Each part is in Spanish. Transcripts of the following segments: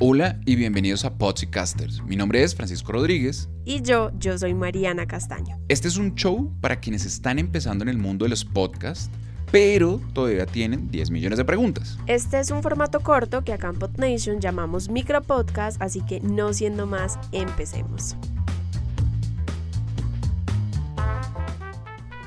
Hola y bienvenidos a Podcasters. Mi nombre es Francisco Rodríguez. Y yo, yo soy Mariana Castaño. Este es un show para quienes están empezando en el mundo de los podcasts, pero todavía tienen 10 millones de preguntas. Este es un formato corto que acá en PodNation llamamos micropodcast, así que no siendo más, empecemos.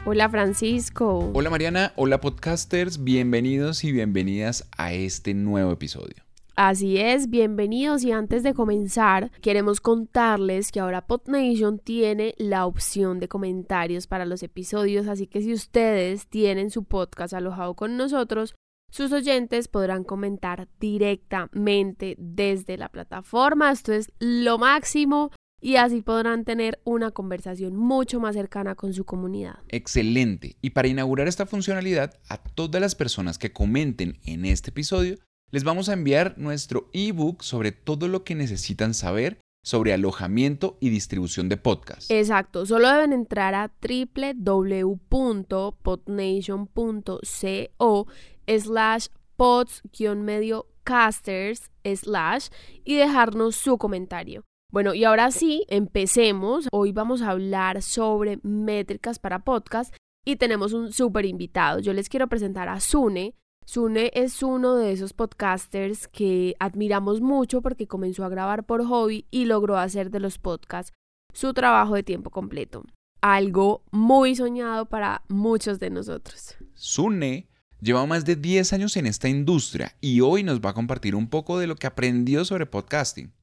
Hola Francisco. Hola Mariana, hola podcasters, bienvenidos y bienvenidas a este nuevo episodio. Así es, bienvenidos y antes de comenzar queremos contarles que ahora PodNation tiene la opción de comentarios para los episodios, así que si ustedes tienen su podcast alojado con nosotros, sus oyentes podrán comentar directamente desde la plataforma, esto es lo máximo y así podrán tener una conversación mucho más cercana con su comunidad. Excelente. Y para inaugurar esta funcionalidad, a todas las personas que comenten en este episodio, les vamos a enviar nuestro ebook sobre todo lo que necesitan saber sobre alojamiento y distribución de podcast. Exacto, solo deben entrar a www.podnation.co slash pods-medio casters slash y dejarnos su comentario. Bueno, y ahora sí, empecemos. Hoy vamos a hablar sobre métricas para podcast y tenemos un súper invitado. Yo les quiero presentar a Sune. Sune es uno de esos podcasters que admiramos mucho porque comenzó a grabar por hobby y logró hacer de los podcasts su trabajo de tiempo completo. Algo muy soñado para muchos de nosotros. Sune lleva más de 10 años en esta industria y hoy nos va a compartir un poco de lo que aprendió sobre podcasting.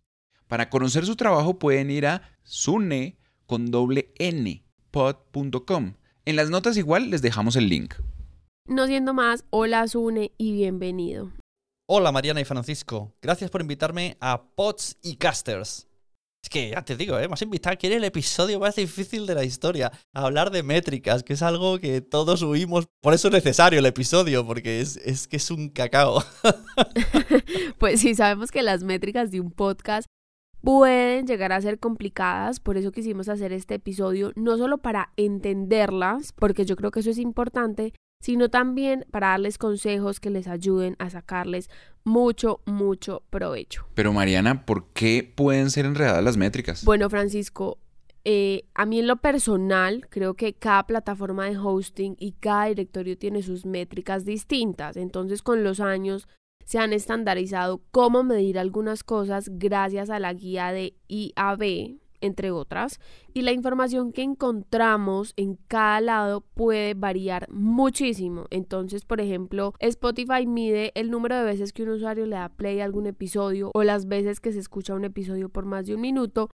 Para conocer su trabajo pueden ir a sune con doble n pod.com. En las notas igual les dejamos el link. No siendo más, hola Sune y bienvenido. Hola Mariana y Francisco, gracias por invitarme a Pods y Casters. Es que ya te digo, ¿eh? me has invitado que era el episodio más difícil de la historia, a hablar de métricas, que es algo que todos huimos. Por eso es necesario el episodio, porque es, es que es un cacao. pues sí, sabemos que las métricas de un podcast pueden llegar a ser complicadas, por eso quisimos hacer este episodio, no solo para entenderlas, porque yo creo que eso es importante, sino también para darles consejos que les ayuden a sacarles mucho, mucho provecho. Pero Mariana, ¿por qué pueden ser enredadas las métricas? Bueno, Francisco, eh, a mí en lo personal creo que cada plataforma de hosting y cada directorio tiene sus métricas distintas, entonces con los años se han estandarizado cómo medir algunas cosas gracias a la guía de IAB, entre otras, y la información que encontramos en cada lado puede variar muchísimo. Entonces, por ejemplo, Spotify mide el número de veces que un usuario le da play a algún episodio o las veces que se escucha un episodio por más de un minuto,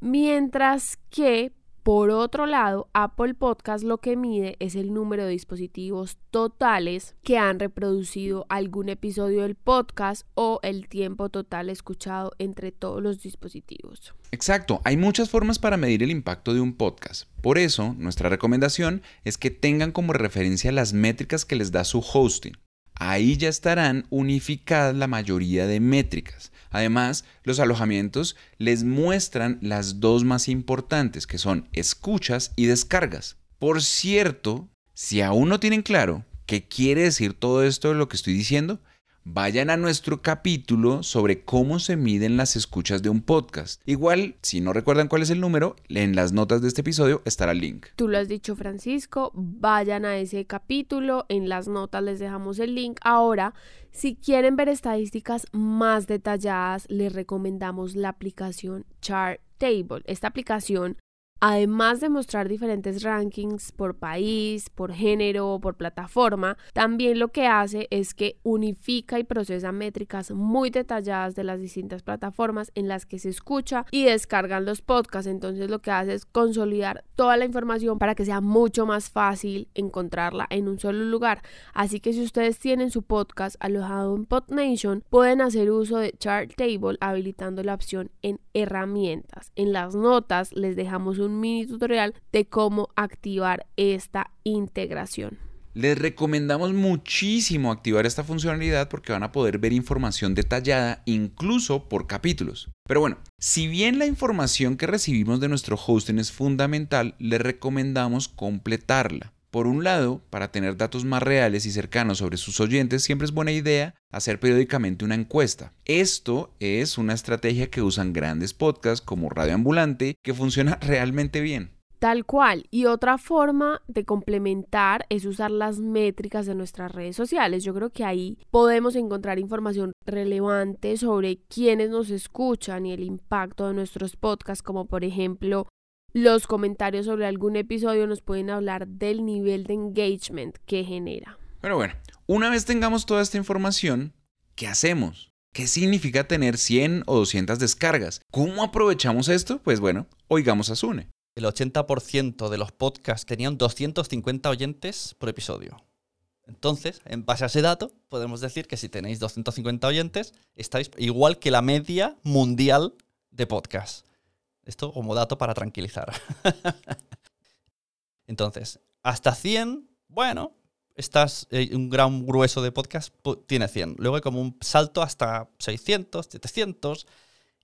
mientras que por otro lado, Apple Podcast lo que mide es el número de dispositivos totales que han reproducido algún episodio del podcast o el tiempo total escuchado entre todos los dispositivos. Exacto, hay muchas formas para medir el impacto de un podcast. Por eso, nuestra recomendación es que tengan como referencia las métricas que les da su hosting. Ahí ya estarán unificadas la mayoría de métricas. Además, los alojamientos les muestran las dos más importantes, que son escuchas y descargas. Por cierto, si aún no tienen claro qué quiere decir todo esto de lo que estoy diciendo, vayan a nuestro capítulo sobre cómo se miden las escuchas de un podcast. Igual, si no recuerdan cuál es el número, en las notas de este episodio estará el link. Tú lo has dicho, Francisco, vayan a ese capítulo, en las notas les dejamos el link. Ahora, si quieren ver estadísticas más detalladas, les recomendamos la aplicación Chartable. Esta aplicación Además de mostrar diferentes rankings por país, por género, por plataforma, también lo que hace es que unifica y procesa métricas muy detalladas de las distintas plataformas en las que se escucha y descargan los podcasts. Entonces lo que hace es consolidar toda la información para que sea mucho más fácil encontrarla en un solo lugar. Así que si ustedes tienen su podcast alojado en PodNation, pueden hacer uso de Chartable habilitando la opción en herramientas. En las notas les dejamos un mini tutorial de cómo activar esta integración. Les recomendamos muchísimo activar esta funcionalidad porque van a poder ver información detallada incluso por capítulos. Pero bueno, si bien la información que recibimos de nuestro hosting es fundamental, les recomendamos completarla. Por un lado, para tener datos más reales y cercanos sobre sus oyentes, siempre es buena idea hacer periódicamente una encuesta. Esto es una estrategia que usan grandes podcasts como Radio Ambulante, que funciona realmente bien. Tal cual. Y otra forma de complementar es usar las métricas de nuestras redes sociales. Yo creo que ahí podemos encontrar información relevante sobre quiénes nos escuchan y el impacto de nuestros podcasts, como por ejemplo los comentarios sobre algún episodio nos pueden hablar del nivel de engagement que genera. Pero bueno, una vez tengamos toda esta información, ¿qué hacemos? ¿Qué significa tener 100 o 200 descargas? ¿Cómo aprovechamos esto? Pues bueno, oigamos a Sune. El 80% de los podcasts tenían 250 oyentes por episodio. Entonces, en base a ese dato, podemos decir que si tenéis 250 oyentes, estáis igual que la media mundial de podcasts. Esto como dato para tranquilizar. Entonces, hasta 100, bueno, estás, eh, un gran grueso de podcast tiene 100. Luego hay como un salto hasta 600, 700.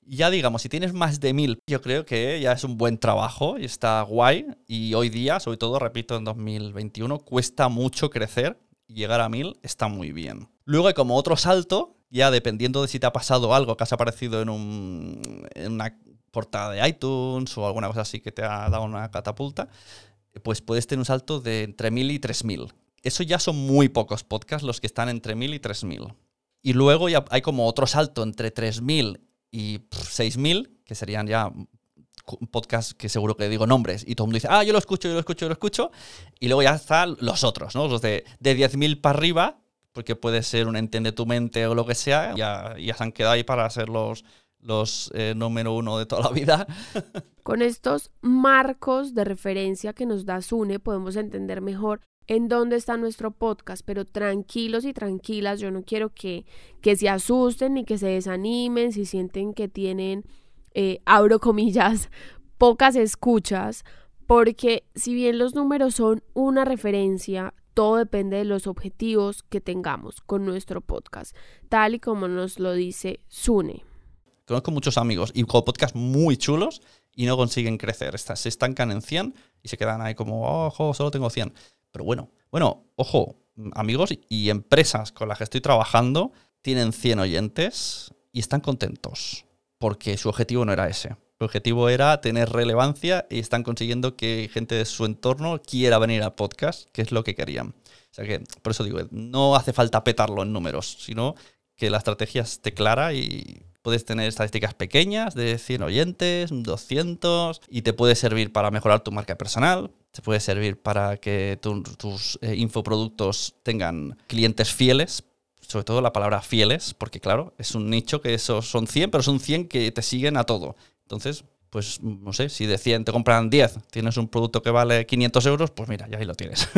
Ya digamos, si tienes más de 1000, yo creo que ya es un buen trabajo y está guay. Y hoy día, sobre todo, repito, en 2021, cuesta mucho crecer y llegar a 1000 está muy bien. Luego hay como otro salto, ya dependiendo de si te ha pasado algo que has aparecido en, un, en una portada de iTunes o alguna cosa así que te ha dado una catapulta, pues puedes tener un salto de entre 1000 y 3000. Eso ya son muy pocos podcasts los que están entre 1000 y 3000. Y luego ya hay como otro salto entre 3000 y 6000, que serían ya podcasts que seguro que digo nombres y todo el mundo dice, ah, yo lo escucho, yo lo escucho, yo lo escucho. Y luego ya están los otros, ¿no? Los de, de 10.000 para arriba, porque puede ser un entiende tu mente o lo que sea, ya, ya se han quedado ahí para ser los, los eh, número uno de toda la vida. Con estos marcos de referencia que nos da Sune, podemos entender mejor en dónde está nuestro podcast, pero tranquilos y tranquilas, yo no quiero que, que se asusten ni que se desanimen si sienten que tienen, eh, abro comillas, pocas escuchas, porque si bien los números son una referencia, todo depende de los objetivos que tengamos con nuestro podcast, tal y como nos lo dice Sune. Conozco muchos amigos y con podcasts muy chulos y no consiguen crecer. Se estancan en 100 y se quedan ahí como, ojo, solo tengo 100. Pero bueno, bueno, ojo, amigos y empresas con las que estoy trabajando tienen 100 oyentes y están contentos porque su objetivo no era ese. Su objetivo era tener relevancia y están consiguiendo que gente de su entorno quiera venir al podcast, que es lo que querían. O sea que, por eso digo, no hace falta petarlo en números, sino que la estrategia esté clara y Puedes tener estadísticas pequeñas de 100 oyentes, 200, y te puede servir para mejorar tu marca personal, te puede servir para que tus eh, infoproductos tengan clientes fieles, sobre todo la palabra fieles, porque claro, es un nicho que esos son 100, pero son 100 que te siguen a todo. Entonces, pues no sé, si de 100 te compran 10, tienes un producto que vale 500 euros, pues mira, ya ahí lo tienes.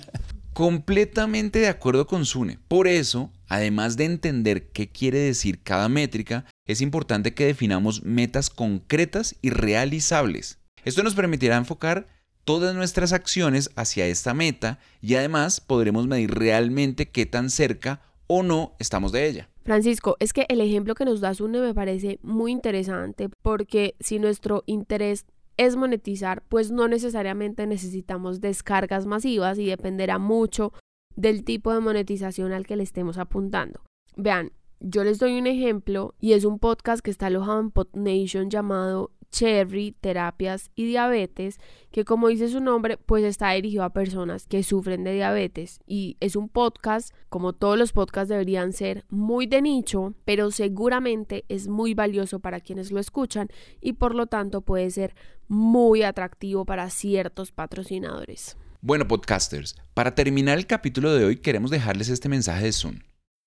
Completamente de acuerdo con Sune. Por eso, además de entender qué quiere decir cada métrica, es importante que definamos metas concretas y realizables. Esto nos permitirá enfocar todas nuestras acciones hacia esta meta y además podremos medir realmente qué tan cerca o no estamos de ella. Francisco, es que el ejemplo que nos da Sune me parece muy interesante porque si nuestro interés es monetizar, pues no necesariamente necesitamos descargas masivas y dependerá mucho del tipo de monetización al que le estemos apuntando. Vean, yo les doy un ejemplo y es un podcast que está alojado en PodNation llamado Cherry, Terapias y Diabetes, que como dice su nombre, pues está dirigido a personas que sufren de diabetes y es un podcast, como todos los podcasts deberían ser, muy de nicho, pero seguramente es muy valioso para quienes lo escuchan y por lo tanto puede ser muy atractivo para ciertos patrocinadores. Bueno, podcasters, para terminar el capítulo de hoy queremos dejarles este mensaje de Zoom.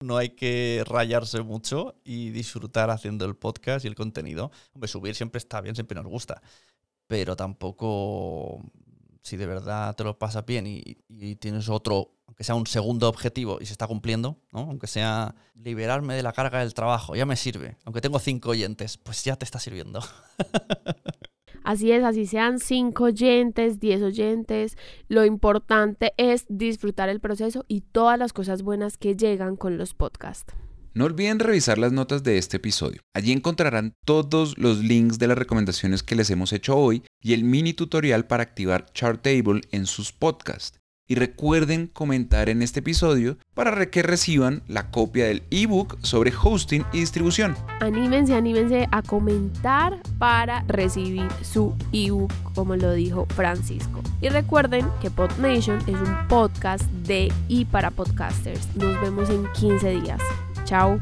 No hay que rayarse mucho y disfrutar haciendo el podcast y el contenido. Subir siempre está bien, siempre nos gusta. Pero tampoco, si de verdad te lo pasas bien y, tienes otro, aunque sea un segundo objetivo y se está cumpliendo, aunque sea liberarme de la carga del trabajo, ya me sirve. Aunque tengo cinco oyentes, pues ya te está sirviendo. Así es, así sean cinco oyentes, diez oyentes, lo importante es disfrutar el proceso y todas las cosas buenas que llegan con los podcasts. No olviden revisar las notas de este episodio. Allí encontrarán todos los links de las recomendaciones que les hemos hecho hoy y el mini tutorial para activar Chartable en sus podcasts. Y recuerden comentar en este episodio para que reciban la copia del ebook sobre hosting y distribución. Anímense, anímense a comentar para recibir su ebook, como lo dijo Francisco. Y recuerden que PodNation es un podcast de y para podcasters. Nos vemos en 15 días. Chao.